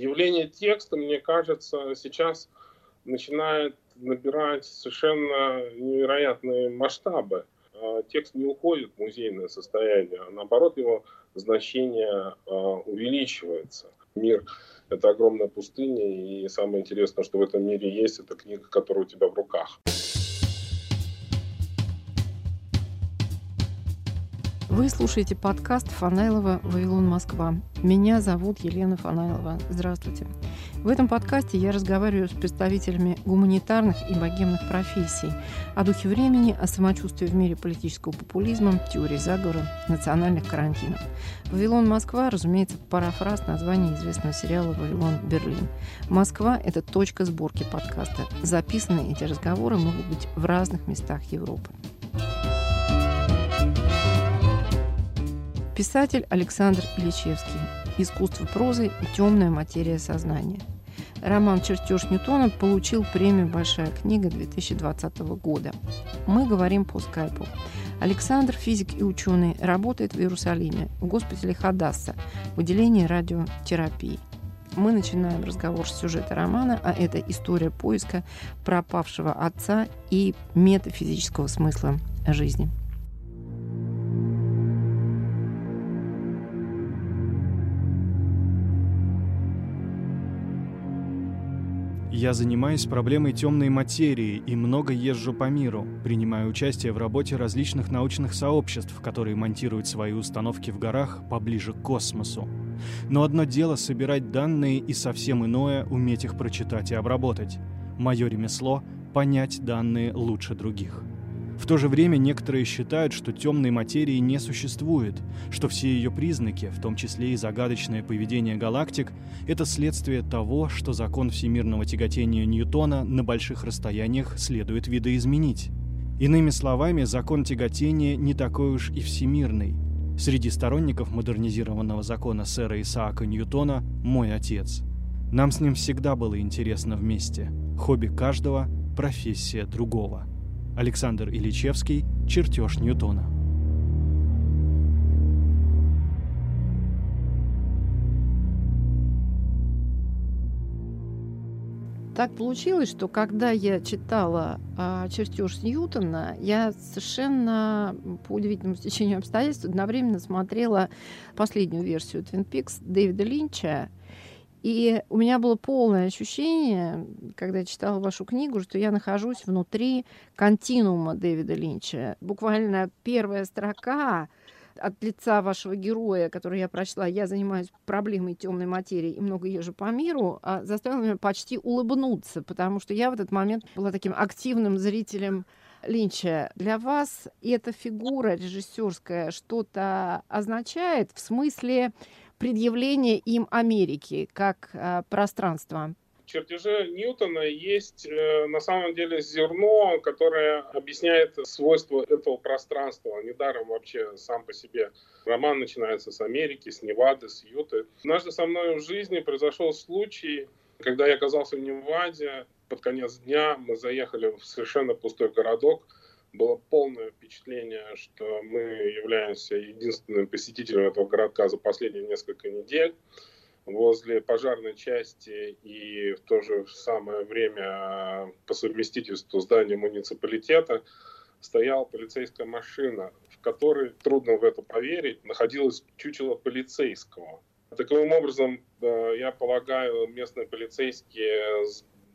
Явление текста, мне кажется, сейчас начинает набирать совершенно невероятные масштабы. А текст не уходит в музейное состояние, а наоборот его значение а, увеличивается. Мир — это огромная пустыня, и самое интересное, что в этом мире есть, это книга, которая у тебя в руках. Вы слушаете подкаст Фанайлова «Вавилон Москва». Меня зовут Елена Фанайлова. Здравствуйте. В этом подкасте я разговариваю с представителями гуманитарных и богемных профессий о духе времени, о самочувствии в мире политического популизма, теории заговора, национальных карантинов. «Вавилон Москва», разумеется, парафраз названия известного сериала «Вавилон Берлин». Москва – это точка сборки подкаста. Записанные эти разговоры могут быть в разных местах Европы. Писатель Александр Ильичевский. Искусство прозы и темная материя сознания. Роман «Чертеж Ньютона» получил премию «Большая книга» 2020 года. Мы говорим по скайпу. Александр, физик и ученый, работает в Иерусалиме, в госпитале Хадасса, в отделении радиотерапии. Мы начинаем разговор с сюжета романа, а это история поиска пропавшего отца и метафизического смысла жизни. Я занимаюсь проблемой темной материи и много езжу по миру, принимаю участие в работе различных научных сообществ, которые монтируют свои установки в горах поближе к космосу. Но одно дело собирать данные и совсем иное уметь их прочитать и обработать. Мое ремесло — понять данные лучше других. В то же время некоторые считают, что темной материи не существует, что все ее признаки, в том числе и загадочное поведение галактик, это следствие того, что закон всемирного тяготения Ньютона на больших расстояниях следует видоизменить. Иными словами, закон тяготения не такой уж и всемирный. Среди сторонников модернизированного закона сэра Исаака Ньютона мой отец. Нам с ним всегда было интересно вместе. Хобби каждого – профессия другого. Александр Ильичевский «Чертеж Ньютона». Так получилось, что когда я читала а, чертеж Ньютона, я совершенно по удивительному стечению обстоятельств одновременно смотрела последнюю версию Twin Peaks Дэвида Линча и у меня было полное ощущение, когда я читала вашу книгу, что я нахожусь внутри континуума Дэвида Линча. Буквально первая строка от лица вашего героя, который я прочла, я занимаюсь проблемой темной материи и много езжу по миру, а заставила меня почти улыбнуться, потому что я в этот момент была таким активным зрителем Линча. Для вас эта фигура режиссерская что-то означает в смысле предъявление им Америки как э, пространства? В чертеже Ньютона есть э, на самом деле зерно, которое объясняет свойства этого пространства. Недаром вообще сам по себе роман начинается с Америки, с Невады, с Юты. Однажды со мной в жизни произошел случай, когда я оказался в Неваде, под конец дня мы заехали в совершенно пустой городок, было полное впечатление, что мы являемся единственным посетителем этого городка за последние несколько недель. Возле пожарной части и в то же самое время по совместительству здания муниципалитета стояла полицейская машина, в которой, трудно в это поверить, находилось чучело полицейского. Таким образом, я полагаю, местные полицейские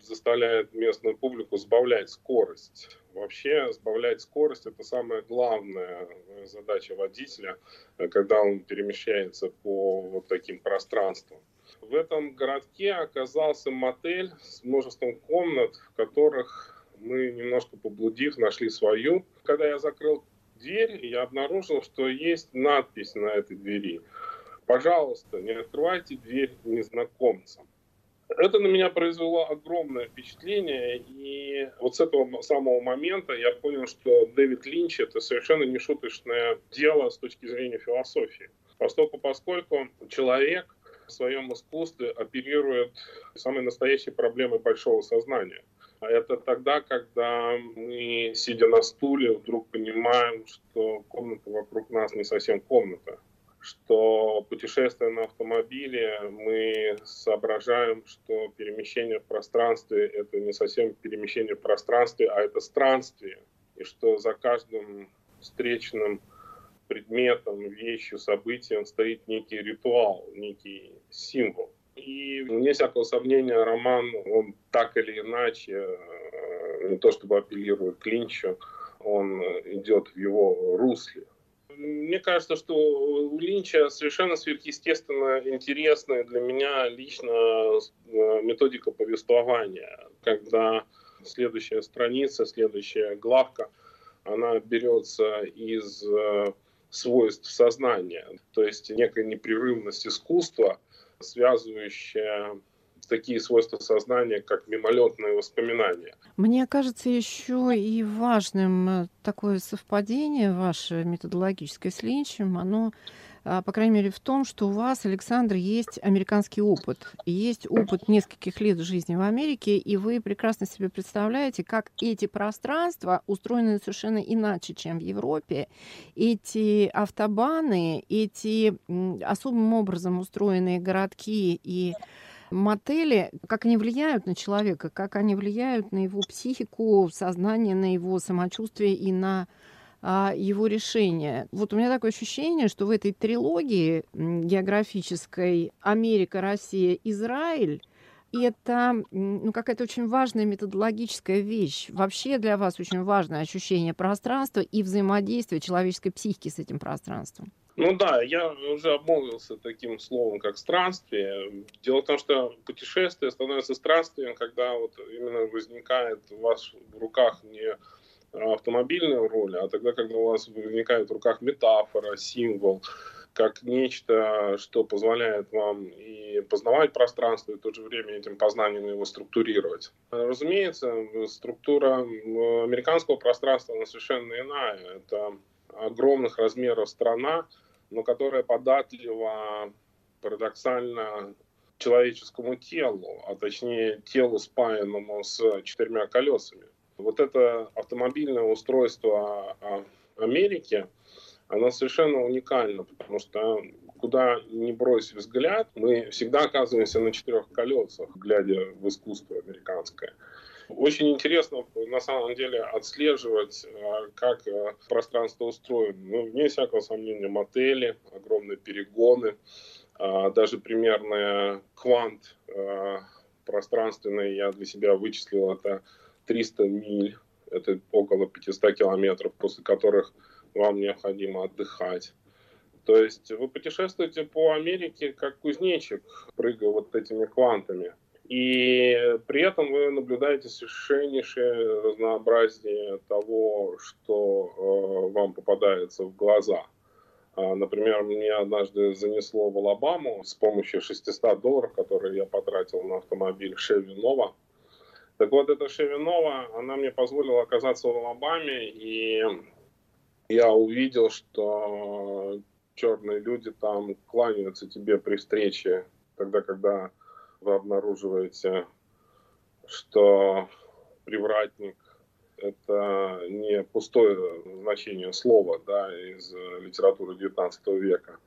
заставляют местную публику сбавлять скорость Вообще сбавлять скорость – это самая главная э, задача водителя, э, когда он перемещается по вот таким пространствам. В этом городке оказался мотель с множеством комнат, в которых мы, немножко поблудив, нашли свою. Когда я закрыл дверь, я обнаружил, что есть надпись на этой двери. Пожалуйста, не открывайте дверь незнакомцам. Это на меня произвело огромное впечатление, и вот с этого самого момента я понял, что Дэвид Линч это совершенно не шуточное дело с точки зрения философии. Поскольку, поскольку человек в своем искусстве оперирует самой настоящей проблемой большого сознания. А это тогда, когда мы, сидя на стуле, вдруг понимаем, что комната вокруг нас не совсем комната что путешествуя на автомобиле, мы соображаем, что перемещение в пространстве – это не совсем перемещение в пространстве, а это странствие. И что за каждым встречным предметом, вещью, событием стоит некий ритуал, некий символ. И вне всякого сомнения роман, он так или иначе, э, не то чтобы апеллирует к Линчу, он идет в его русле. Мне кажется, что у Линча совершенно сверхъестественно интересная для меня лично э, методика повествования, когда следующая страница, следующая главка, она берется из э, свойств сознания, то есть некая непрерывность искусства, связывающая такие свойства сознания, как мимолетные воспоминания. Мне кажется еще и важным э, такое совпадение ваше методологическое с Линчем, оно а, по крайней мере, в том, что у вас, Александр, есть американский опыт. Есть опыт нескольких лет жизни в Америке, и вы прекрасно себе представляете, как эти пространства устроены совершенно иначе, чем в Европе. Эти автобаны, эти особым образом устроенные городки и мотели, как они влияют на человека, как они влияют на его психику, сознание, на его самочувствие и на а, его решение. Вот у меня такое ощущение, что в этой трилогии географической Америка, Россия, Израиль это ну, какая-то очень важная методологическая вещь. Вообще для вас очень важное ощущение пространства и взаимодействия человеческой психики с этим пространством. Ну да, я уже обмолвился таким словом, как странствие. Дело в том, что путешествие становится странствием, когда вот именно возникает у вас в руках не автомобильную роль, а тогда, когда у вас возникает в руках метафора, символ, как нечто, что позволяет вам и познавать пространство, и в то же время этим познанием его структурировать. Разумеется, структура американского пространства она совершенно иная. Это огромных размеров страна, но которая податлива парадоксально человеческому телу, а точнее телу, спаянному с четырьмя колесами. Вот это автомобильное устройство Америки, оно совершенно уникально, потому что куда ни брось взгляд, мы всегда оказываемся на четырех колесах, глядя в искусство американское. Очень интересно, на самом деле, отслеживать, а, как а, пространство устроено. Ну, вне всякого сомнения, мотели, огромные перегоны, даже примерный квант пространственный я для себя вычислил, это 300 миль, это около 500 километров, после которых вам необходимо отдыхать. То есть вы путешествуете по Америке как кузнечик, прыгая вот этими квантами. И при этом вы наблюдаете совершеннейшее разнообразие того, что э, вам попадается в глаза. А, например, мне однажды занесло в Алабаму с помощью 600 долларов, которые я потратил на автомобиль Chevy Nova – так вот, эта Шевинова, она мне позволила оказаться в Алабаме, и я увидел, что черные люди там кланяются тебе при встрече, тогда, когда вы обнаруживаете, что привратник – это не пустое значение слова да, из литературы XIX века,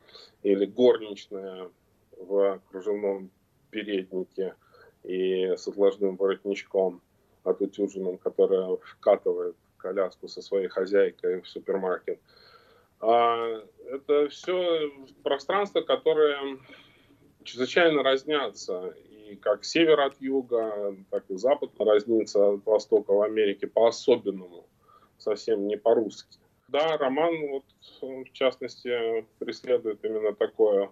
или горничная в кружевном переднике – и с отложным воротничком отутюженным, которая вкатывает коляску со своей хозяйкой в супермаркет. А это все пространство, которое чрезвычайно разнятся. Как север от юга, так и запад разнится от востока в Америке по-особенному, совсем не по-русски. Да, роман, вот, в частности, преследует именно такое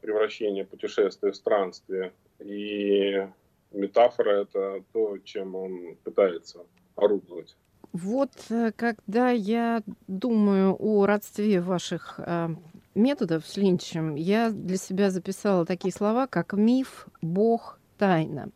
превращение путешествия в странствие. И метафора — это то, чем он пытается орудовать. Вот э, когда я думаю о родстве ваших э, методов с Линчем, я для себя записала такие слова, как миф, бог, тайна.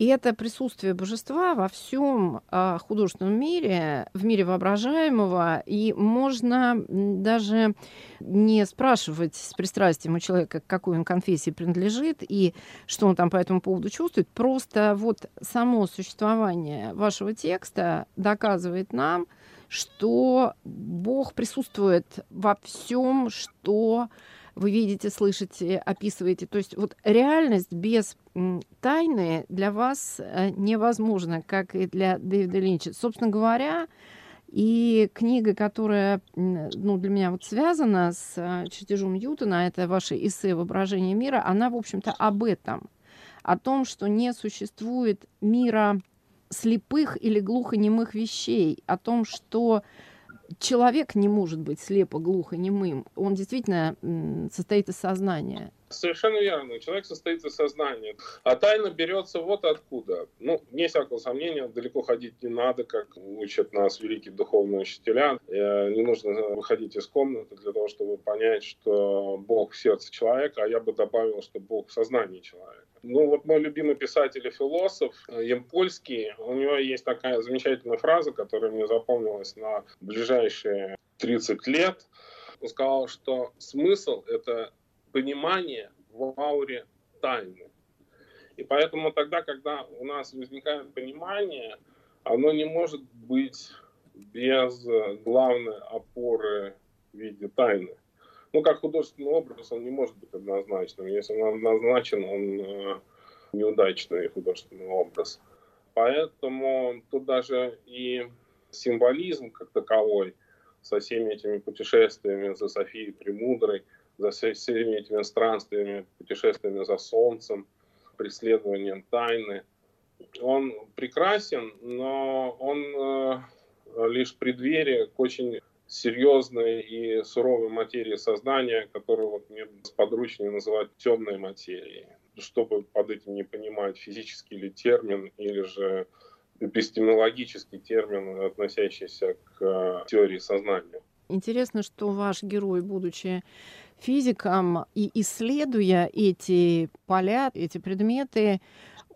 И это присутствие божества во всем а, художественном мире, в мире воображаемого, и можно даже не спрашивать с пристрастием у человека, к какой он конфессии принадлежит и что он там по этому поводу чувствует. Просто вот само существование вашего текста доказывает нам, что Бог присутствует во всем, что вы видите, слышите, описываете. То есть вот реальность без тайны для вас э, невозможна, как и для Дэвида Линча. Собственно говоря, и книга, которая ну, для меня вот связана с э, чертежом Ньютона, это ваше эссе «Воображение мира», она, в общем-то, об этом. О том, что не существует мира слепых или глухонемых вещей, о том, что человек не может быть слепо, глухо, немым. Он действительно состоит из сознания. Совершенно верно. Человек состоит из сознания. А тайна берется вот откуда. Ну, не всякого сомнения, далеко ходить не надо, как учат нас великие духовные учителя. Э, не нужно выходить из комнаты для того, чтобы понять, что Бог в сердце человека, а я бы добавил, что Бог в сознании человека. Ну вот мой любимый писатель и философ э, Ямпольский, у него есть такая замечательная фраза, которая мне запомнилась на ближайшие 30 лет. Он сказал, что смысл — это понимание в ауре тайны. И поэтому тогда, когда у нас возникает понимание, оно не может быть без главной опоры в виде тайны. Ну, как художественный образ, он не может быть однозначным. Если он однозначен, он э, неудачный художественный образ. Поэтому тут даже и символизм как таковой со всеми этими путешествиями за Софией Премудрой – за всеми этими странствиями, путешествиями за солнцем, преследованием тайны. Он прекрасен, но он э, лишь преддверие к очень серьезной и суровой материи сознания, которую вот мне сподручнее называть темной материей. Чтобы под этим не понимать физический ли термин или же эпистемологический термин, относящийся к э, теории сознания. Интересно, что ваш герой, будучи физиком и исследуя эти поля, эти предметы,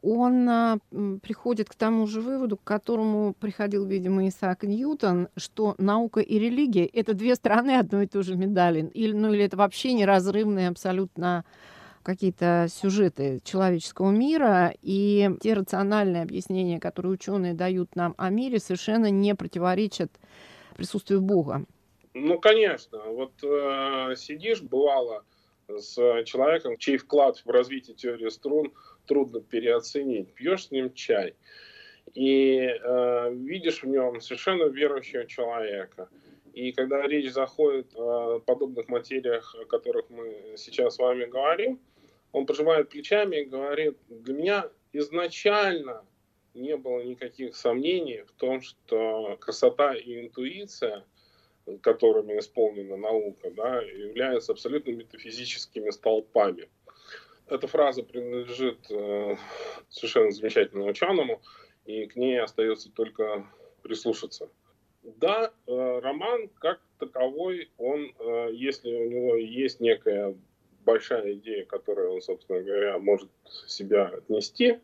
он а, приходит к тому же выводу, к которому приходил, видимо, Исаак Ньютон, что наука и религия — это две стороны одной и той же медали. Или, ну, или это вообще неразрывные абсолютно какие-то сюжеты человеческого мира, и те рациональные объяснения, которые ученые дают нам о мире, совершенно не противоречат присутствию Бога. Ну, конечно. Вот э, сидишь, бывало, с человеком, чей вклад в развитие теории струн трудно переоценить. Пьешь с ним чай и э, видишь в нем совершенно верующего человека. И когда речь заходит о подобных материях, о которых мы сейчас с вами говорим, он пожимает плечами и говорит, для меня изначально не было никаких сомнений в том, что красота и интуиция которыми исполнена наука, да, являются абсолютно метафизическими столпами. Эта фраза принадлежит э, совершенно замечательному ученому, и к ней остается только прислушаться. Да, э, роман как таковой, он, э, если у него есть некая большая идея, которую он, собственно говоря, может себя отнести,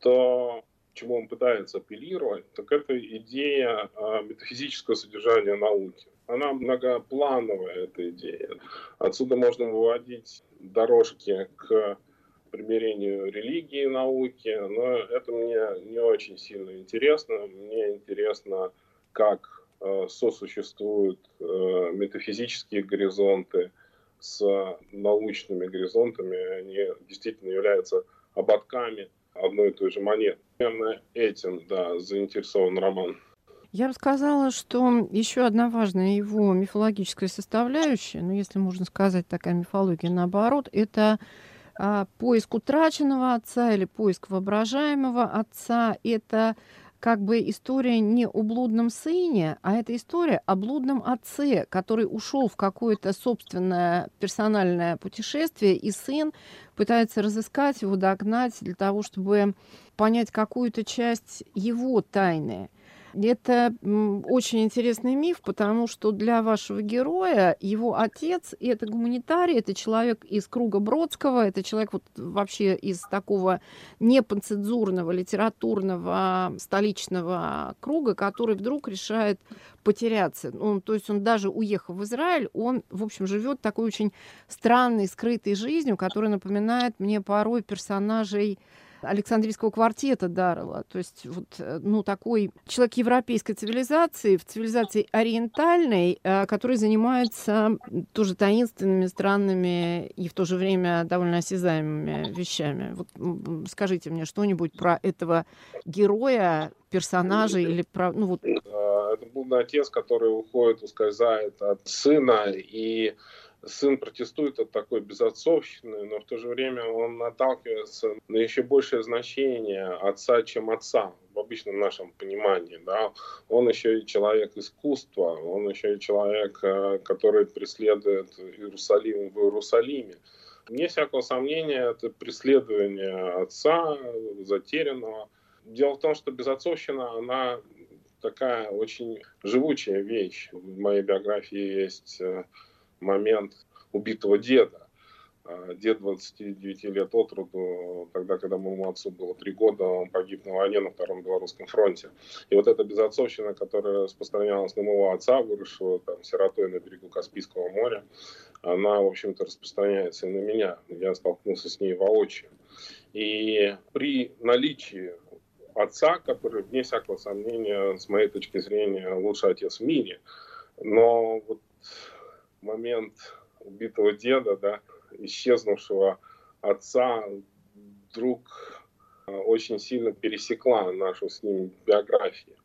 то чему он пытается апеллировать, так это идея а, метафизического содержания науки. Она многоплановая, эта идея. Отсюда можно выводить дорожки к примирению религии и науки, но это мне не очень сильно интересно. Мне интересно, как э, сосуществуют э, метафизические горизонты с научными горизонтами. Они действительно являются ободками одной и той же монеты. Наверное, этим, да, заинтересован роман. Я бы сказала, что еще одна важная его мифологическая составляющая, ну, если можно сказать, такая мифология наоборот, это а, поиск утраченного отца или поиск воображаемого отца. Это как бы история не о блудном сыне, а это история о блудном отце, который ушел в какое-то собственное персональное путешествие, и сын пытается разыскать его, догнать для того, чтобы понять какую-то часть его тайны. Это очень интересный миф, потому что для вашего героя его отец – это гуманитарий, это человек из круга Бродского, это человек вот вообще из такого непанцензурного литературного столичного круга, который вдруг решает потеряться. Он, то есть он даже уехав в Израиль, он, в общем, живет такой очень странной, скрытой жизнью, которая напоминает мне порой персонажей Александрийского квартета Даррелла. То есть вот, э, ну, такой человек европейской цивилизации, в цивилизации ориентальной, э, который занимается тоже таинственными, странными и в то же время довольно осязаемыми вещами. Вот скажите мне что-нибудь про этого героя, персонажа или про... Ну, вот... Это был отец, который уходит, ускользает от сына, и сын протестует от такой безотцовщины, но в то же время он наталкивается на еще большее значение отца, чем отца в обычном нашем понимании. Да? Он еще и человек искусства, он еще и человек, э, который преследует Иерусалим в Иерусалиме. Вне всякого сомнения, это преследование отца, затерянного. Дело в том, что безотцовщина, она такая очень живучая вещь. В моей биографии есть э, момент убитого деда. А, дед 29 лет от роду, тогда, когда моему отцу было три года, он погиб на войне на Втором Белорусском фронте. И вот эта безотцовщина, которая распространялась на моего отца, выросшего там сиротой на берегу Каспийского моря, она, в общем-то, распространяется и на меня. Я столкнулся с ней воочию. И при наличии отца, который, вне всякого сомнения, с моей точки зрения, лучший отец в мире, но вот момент убитого деда, да, исчезнувшего отца, вдруг э, очень сильно пересекла нашу с ним биографию.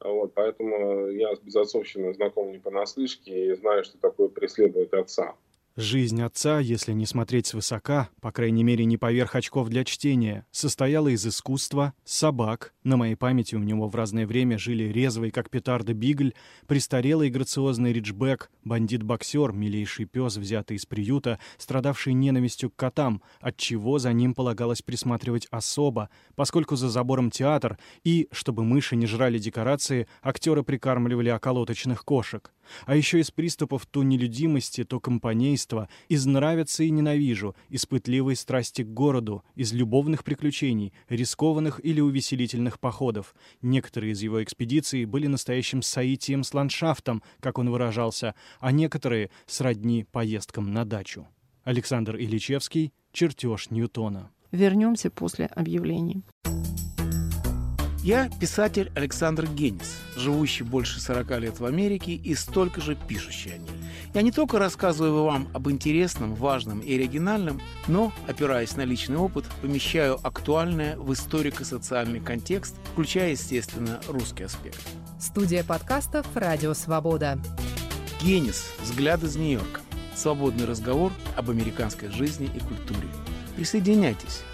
Вот, поэтому я с безотцовщиной знаком не понаслышке и знаю, что такое преследовать отца. Жизнь отца, если не смотреть свысока, по крайней мере не поверх очков для чтения, состояла из искусства, собак, на моей памяти у него в разное время жили резвый, как петарда, бигль, престарелый грациозный риджбек, бандит-боксер, милейший пес, взятый из приюта, страдавший ненавистью к котам, от чего за ним полагалось присматривать особо, поскольку за забором театр, и, чтобы мыши не жрали декорации, актеры прикармливали околоточных кошек. А еще из приступов то нелюдимости, то компанейства, из нравится и ненавижу, из пытливой страсти к городу, из любовных приключений, рискованных или увеселительных походов. Некоторые из его экспедиций были настоящим соитием с ландшафтом, как он выражался, а некоторые — сродни поездкам на дачу. Александр Ильичевский, «Чертеж Ньютона». Вернемся после объявлений. Я писатель Александр Генис, живущий больше 40 лет в Америке и столько же пишущий о ней. Я не только рассказываю вам об интересном, важном и оригинальном, но, опираясь на личный опыт, помещаю актуальное в историко-социальный контекст, включая, естественно, русский аспект. Студия подкастов «Радио Свобода». Генис. Взгляд из Нью-Йорка. Свободный разговор об американской жизни и культуре. Присоединяйтесь.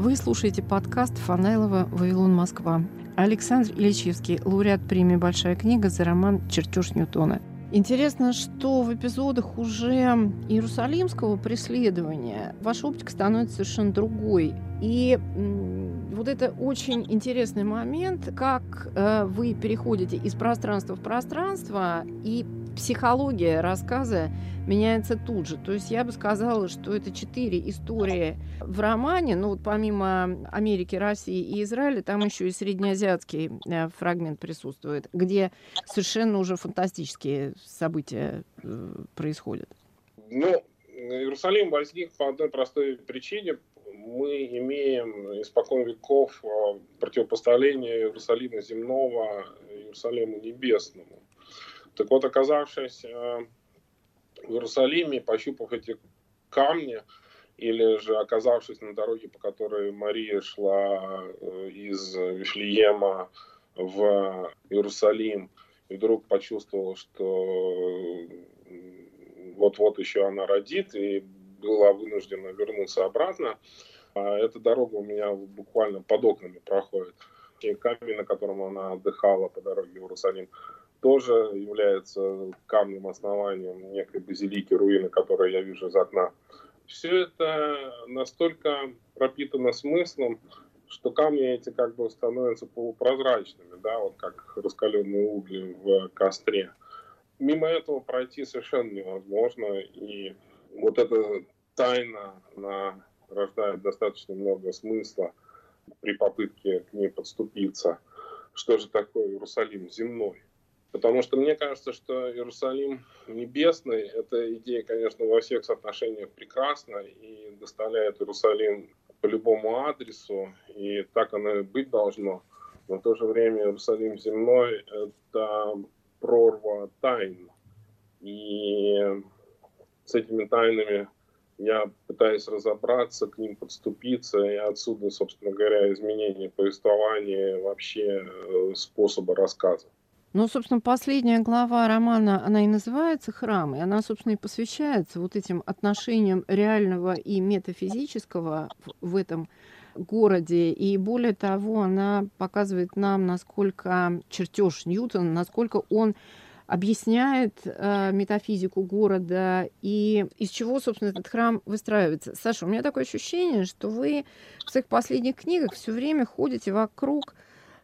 Вы слушаете подкаст Фанайлова «Вавилон, Москва». Александр Ильичевский, лауреат премии «Большая книга» за роман «Чертеж Ньютона». Интересно, что в эпизодах уже Иерусалимского преследования ваша оптика становится совершенно другой. И вот это очень интересный момент, как э, вы переходите из пространства в пространство и психология рассказа меняется тут же. То есть я бы сказала, что это четыре истории в романе. Ну вот помимо Америки, России и Израиля, там еще и среднеазиатский э, фрагмент присутствует, где совершенно уже фантастические события э, происходят. Ну, Иерусалим возник по одной простой причине. Мы имеем испокон веков э, противопоставление Иерусалима земного Иерусалиму небесному. Так вот, оказавшись э, в Иерусалиме, пощупав эти камни, или же оказавшись на дороге, по которой Мария шла э, из Вифлеема в Иерусалим, и вдруг почувствовала, что вот-вот еще она родит, и была вынуждена вернуться обратно. А эта дорога у меня буквально под окнами проходит. И камень, на котором она отдыхала по дороге в Иерусалим, тоже является камнем основанием некой базилики, руины, которые я вижу из окна. Все это настолько пропитано смыслом, что камни эти как бы становятся полупрозрачными, да, вот как раскаленные угли в костре. Мимо этого пройти совершенно невозможно, и вот эта тайна, она рождает достаточно много смысла при попытке к ней подступиться. Что же такое Иерусалим земной? Потому что мне кажется, что Иерусалим небесный, эта идея, конечно, во всех соотношениях прекрасна и доставляет Иерусалим по любому адресу, и так оно и быть должно. Но в то же время Иерусалим земной – это прорва тайн. И с этими тайнами я пытаюсь разобраться, к ним подступиться, и отсюда, собственно говоря, изменение повествования, вообще э, способа рассказа. Ну, собственно, последняя глава романа, она и называется «Храм», и она, собственно, и посвящается вот этим отношениям реального и метафизического в этом городе. И более того, она показывает нам, насколько чертеж Ньютона, насколько он объясняет э, метафизику города и из чего, собственно, этот храм выстраивается. Саша, у меня такое ощущение, что вы в своих последних книгах все время ходите вокруг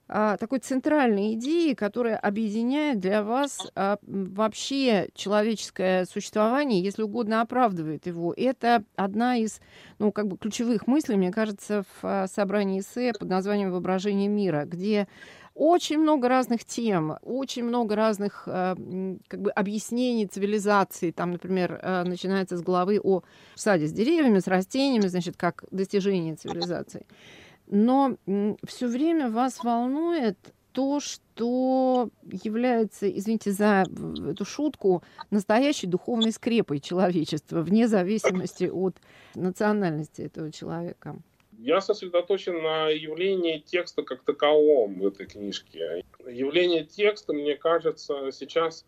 такой центральной идеи, которая объединяет для вас а, вообще человеческое существование, если угодно оправдывает его. Это одна из ну, как бы ключевых мыслей, мне кажется, в а, собрании эссе под названием «Воображение мира», где очень много разных тем, очень много разных как бы объяснений цивилизации. Там, например, начинается с главы о саде с деревьями, с растениями, значит, как достижение цивилизации но все время вас волнует то, что является, извините за эту шутку, настоящей духовной скрепой человечества, вне зависимости от национальности этого человека. Я сосредоточен на явлении текста как таковом в этой книжке. Явление текста, мне кажется, сейчас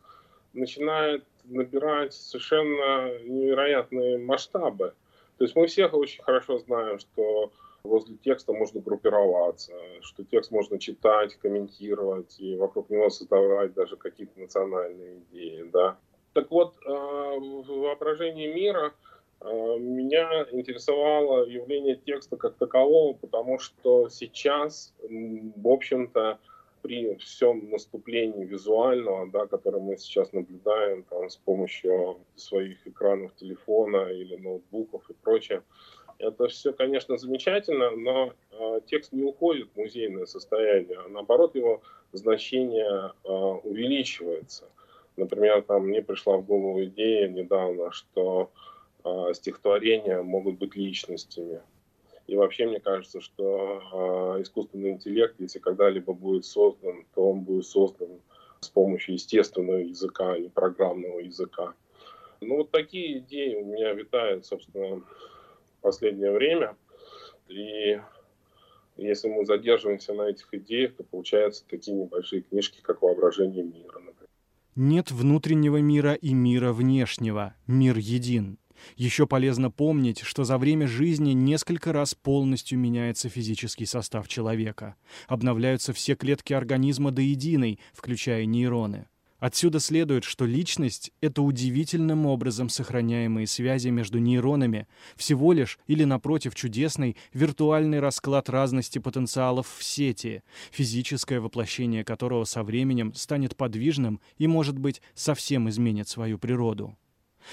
начинает набирать совершенно невероятные масштабы. То есть мы все очень хорошо знаем, что возле текста можно группироваться, что текст можно читать, комментировать и вокруг него создавать даже какие-то национальные идеи, да. Так вот, э, в воображении мира э, меня интересовало явление текста как такового, потому что сейчас, в общем-то, при всем наступлении визуального, да, которое мы сейчас наблюдаем там, с помощью своих экранов телефона или ноутбуков и прочее, это все, конечно, замечательно, но э, текст не уходит в музейное состояние, а наоборот его значение э, увеличивается. Например, там мне пришла в голову идея недавно, что э, стихотворения могут быть личностями. И вообще мне кажется, что э, искусственный интеллект, если когда-либо будет создан, то он будет создан с помощью естественного языка, а не программного языка. Ну вот такие идеи у меня витают, собственно, последнее время. И если мы задерживаемся на этих идеях, то получаются такие небольшие книжки, как «Воображение мира», например. Нет внутреннего мира и мира внешнего. Мир един. Еще полезно помнить, что за время жизни несколько раз полностью меняется физический состав человека. Обновляются все клетки организма до единой, включая нейроны. Отсюда следует, что личность — это удивительным образом сохраняемые связи между нейронами, всего лишь или, напротив, чудесный виртуальный расклад разности потенциалов в сети, физическое воплощение которого со временем станет подвижным и, может быть, совсем изменит свою природу.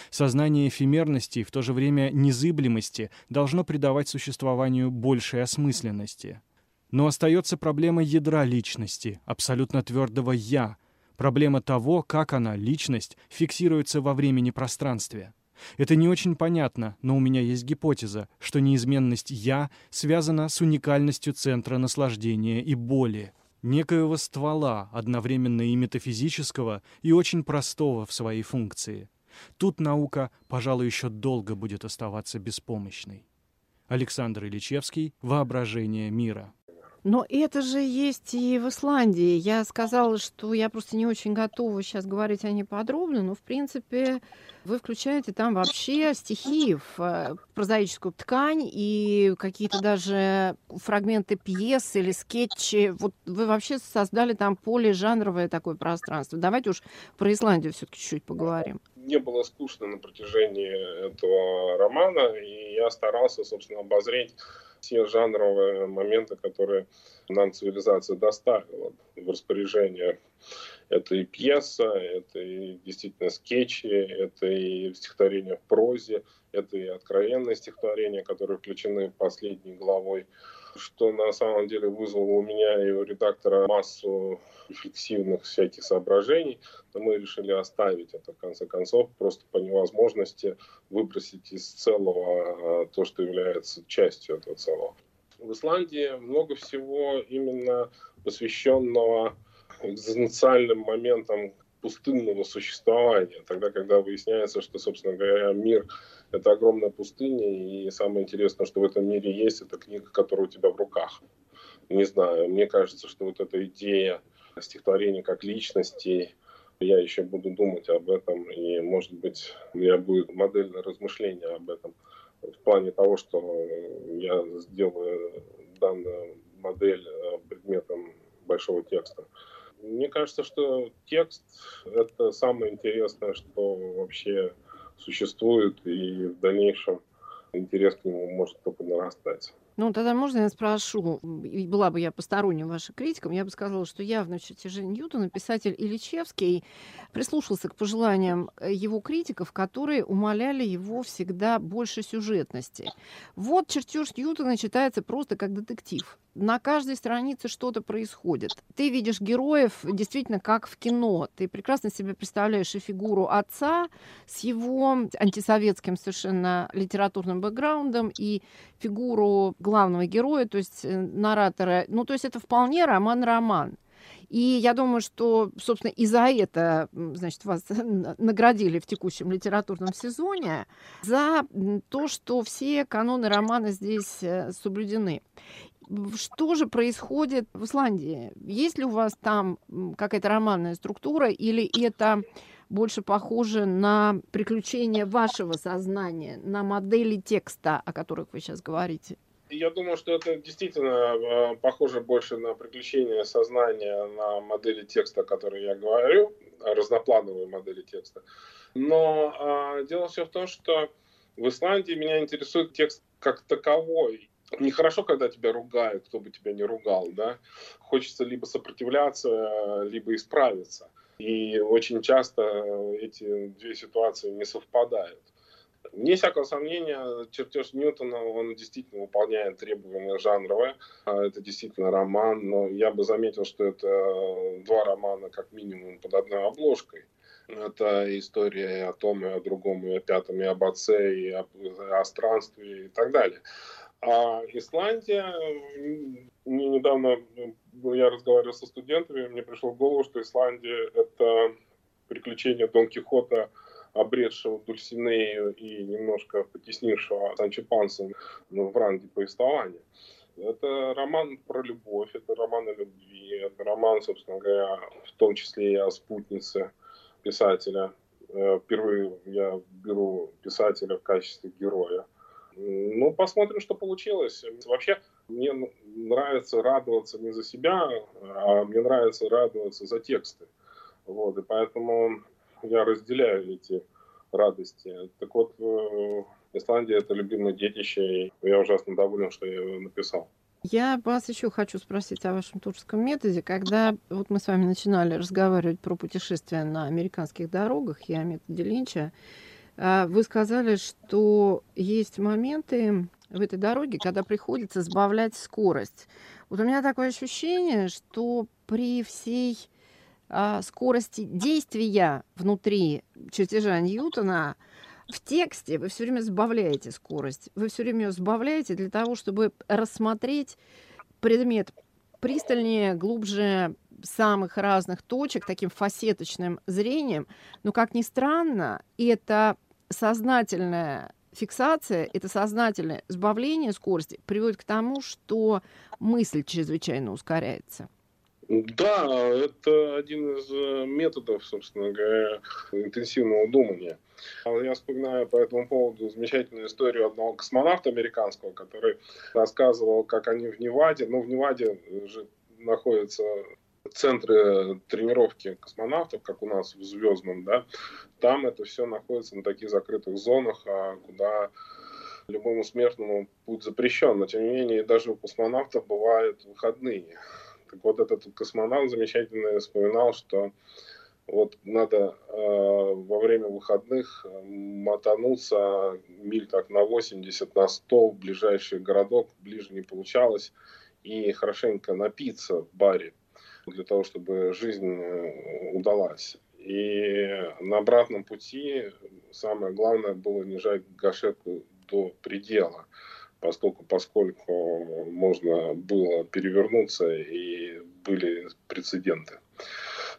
Сознание эфемерности и в то же время незыблемости должно придавать существованию большей осмысленности. Но остается проблема ядра личности, абсолютно твердого «я», Проблема того, как она, личность, фиксируется во времени пространстве. Это не очень понятно, но у меня есть гипотеза, что неизменность «я» связана с уникальностью центра наслаждения и боли, некоего ствола, одновременно и метафизического, и очень простого в своей функции. Тут наука, пожалуй, еще долго будет оставаться беспомощной. Александр Ильичевский «Воображение мира». Но это же есть и в Исландии. Я сказала, что я просто не очень готова сейчас говорить о ней подробно, но, в принципе, вы включаете там вообще стихи в э, прозаическую ткань и какие-то даже фрагменты пьес или скетчи. Вот вы вообще создали там поле жанровое такое пространство. Давайте уж про Исландию все-таки чуть-чуть поговорим. Не было скучно на протяжении этого романа, и я старался, собственно, обозреть все жанровые моменты, которые нам цивилизация доставила в распоряжение. Это и пьеса, это и действительно скетчи, это и стихотворения в прозе, это и откровенные стихотворения, которые включены последней главой что на самом деле вызвало у меня и у редактора массу рефлексивных всяких соображений, но мы решили оставить это в конце концов, просто по невозможности выбросить из целого а, то, что является частью этого целого. В Исландии много всего именно посвященного экзистенциальным моментам пустынного существования, тогда, когда выясняется, что, собственно говоря, мир — это огромная пустыня, и самое интересное, что в этом мире есть, это книга, которая у тебя в руках. Не знаю, мне кажется, что вот эта идея стихотворения как личности, я еще буду думать об этом, и, может быть, у меня будет модельное размышление об этом в плане того, что я сделаю данную модель э, предметом большого текста. Мне кажется, что текст — это самое интересное, что вообще существует, и в дальнейшем интерес к нему может только нарастать. Ну, тогда можно я спрошу, и была бы я посторонним вашим критиком, я бы сказала, что явно в чертеже Ньютона писатель Ильичевский прислушался к пожеланиям э, его критиков, которые умоляли его всегда больше сюжетности. Вот чертеж Ньютона читается просто как детектив на каждой странице что-то происходит. Ты видишь героев действительно как в кино. Ты прекрасно себе представляешь и фигуру отца с его антисоветским совершенно литературным бэкграундом, и фигуру главного героя, то есть э, наратора. Ну, то есть это вполне роман-роман. И я думаю, что, собственно, и за это, значит, вас наградили в текущем литературном сезоне, за то, что все каноны романа здесь э, соблюдены. Что же происходит в Исландии? Есть ли у вас там какая-то романная структура или это больше похоже на приключения вашего сознания, на модели текста, о которых вы сейчас говорите? Я думаю, что это действительно э, похоже больше на приключения сознания, на модели текста, о которой я говорю, разноплановые модели текста. Но э, дело все в том, что в Исландии меня интересует текст как таковой. Нехорошо, когда тебя ругают, кто бы тебя не ругал, да. Хочется либо сопротивляться, либо исправиться. И очень часто эти две ситуации не совпадают. Вне всякого сомнения, чертеж Ньютона, он действительно выполняет требования жанровые. А, это действительно роман, но я бы заметил, что это два романа как минимум под одной обложкой. Это история о том, и о другом, и о пятом, и об отце, и о, о странстве, и так далее. А Исландия, недавно ну, я разговаривал со студентами, мне пришло в голову, что Исландия – это приключение Дон Кихота, обретшего Дульсинею и немножко потеснившего Санчо Панса ну, в ранге повествования. Это роман про любовь, это роман о любви, это роман, собственно говоря, в том числе и о спутнице писателя. Э, впервые я беру писателя в качестве героя. Ну, посмотрим, что получилось. Вообще, мне нравится радоваться не за себя, а мне нравится радоваться за тексты. Вот, и поэтому я разделяю эти радости. Так вот, э, Исландия – это любимое детище, и я ужасно доволен, что я его написал. Я вас еще хочу спросить о вашем творческом методе. Когда вот мы с вами начинали разговаривать про путешествия на американских дорогах, я о методе Линча, вы сказали, что есть моменты в этой дороге, когда приходится сбавлять скорость. Вот у меня такое ощущение, что при всей а, скорости действия внутри чертежа Ньютона в тексте вы все время сбавляете скорость. Вы все время ее сбавляете для того, чтобы рассмотреть предмет пристальнее, глубже самых разных точек, таким фасеточным зрением. Но, как ни странно, это сознательная фиксация, это сознательное сбавление скорости приводит к тому, что мысль чрезвычайно ускоряется. Да, это один из э, методов, собственно говоря, интенсивного думания. Я вспоминаю по этому поводу замечательную историю одного космонавта американского, который рассказывал, как они в Неваде, ну, в Неваде же находится центры тренировки космонавтов, как у нас в Звездном, да, там это все находится на таких закрытых зонах, а куда любому смертному путь запрещен. Но тем не менее, даже у космонавтов бывают выходные. Так вот, этот космонавт замечательно вспоминал, что Вот надо э, во время выходных мотануться миль так на 80, на 100 в ближайший городок, ближе не получалось, и хорошенько напиться в баре для того, чтобы жизнь удалась. И на обратном пути самое главное было не жать гашетку до предела, поскольку, поскольку можно было перевернуться и были прецеденты.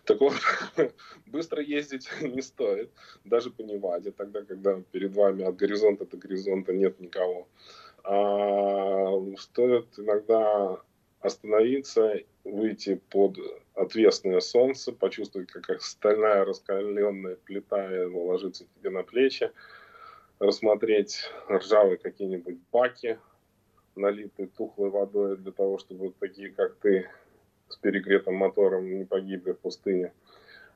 Так вот, быстро ездить не стоит, даже по Неваде, тогда, когда перед вами от горизонта до горизонта нет никого. А стоит иногда остановиться, выйти под отвесное солнце, почувствовать, как стальная раскаленная плита ложится тебе на плечи, рассмотреть ржавые какие-нибудь баки, налитые тухлой водой для того, чтобы такие, как ты, с перегретым мотором не погибли в пустыне.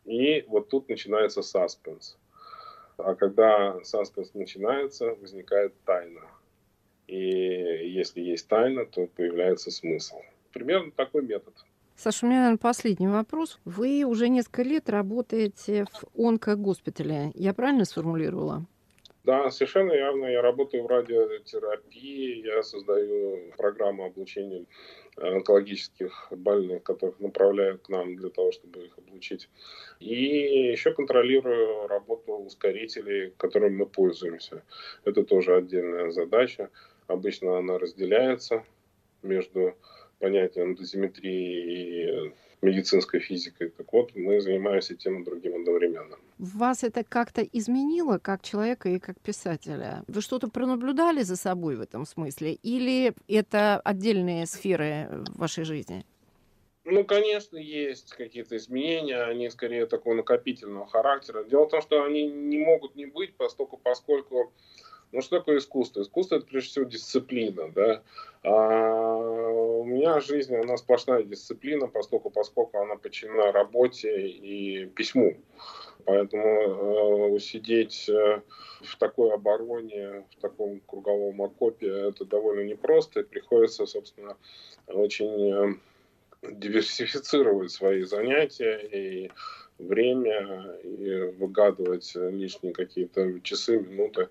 И вот тут начинается саспенс. А когда саспенс начинается, возникает тайна. И если есть тайна, то появляется смысл. Примерно такой метод. Саша, у меня, наверное, последний вопрос. Вы уже несколько лет работаете в онкогоспитале. Я правильно сформулировала? Да, совершенно явно. Я работаю в радиотерапии, я создаю программу обучения онкологических больных, которых направляют к нам для того, чтобы их облучить. И еще контролирую работу ускорителей, которыми мы пользуемся. Это тоже отдельная задача. Обычно она разделяется между понятием дозиметрии и медицинской физикой. Так вот, мы занимаемся тем и другим одновременно. Вас это как-то изменило как человека и как писателя? Вы что-то пронаблюдали за собой в этом смысле? Или это отдельные сферы в вашей жизни? Ну, конечно, есть какие-то изменения, они скорее такого накопительного характера. Дело в том, что они не могут не быть, поскольку, поскольку ну, что такое искусство? Искусство – это, прежде всего, дисциплина, да. А у меня жизнь, она сплошная дисциплина, поскольку, поскольку она подчинена работе и письму. Поэтому э, сидеть э, в такой обороне, в таком круговом окопе, это довольно непросто. И приходится, собственно, очень э, диверсифицировать свои занятия и время, и выгадывать лишние какие-то часы, минуты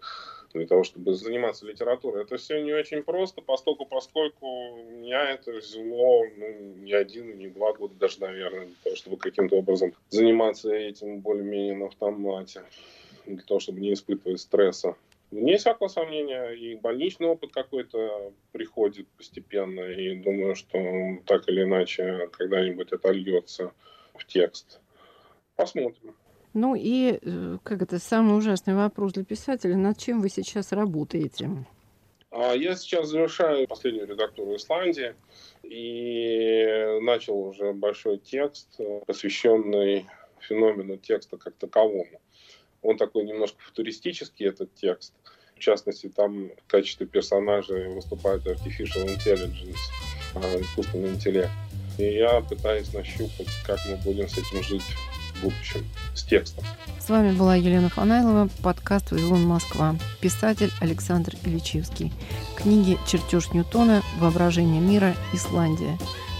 для того, чтобы заниматься литературой. Это все не очень просто, поскольку, поскольку меня это взяло ну, не один, не два года даже, наверное, для того, чтобы каким-то образом заниматься этим более-менее на автомате, для того, чтобы не испытывать стресса. Вне всякого сомнения, и больничный опыт какой-то приходит постепенно, и думаю, что так или иначе когда-нибудь это льется в текст. Посмотрим. Ну и, э, как это, самый ужасный вопрос для писателя, над чем вы сейчас работаете? А я сейчас завершаю последнюю редактуру Исландии и начал уже большой текст, э, посвященный феномену текста как таковому. Он такой немножко футуристический, этот текст. В частности, там в качестве персонажа выступает artificial intelligence, а, искусственный интеллект. И я пытаюсь нащупать, как мы будем с этим жить будущем с текстом. С вами была Елена Фанайлова, подкаст «Вавилон Москва», писатель Александр Ильичевский. Книги «Чертеж Ньютона», «Воображение мира», «Исландия».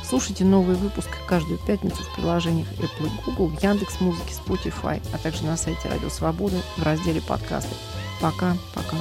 Слушайте новый выпуск каждую пятницу в приложениях Apple Google, в Яндекс.Музыке, Spotify, а также на сайте Радио Свобода в разделе подкасты. Пока-пока.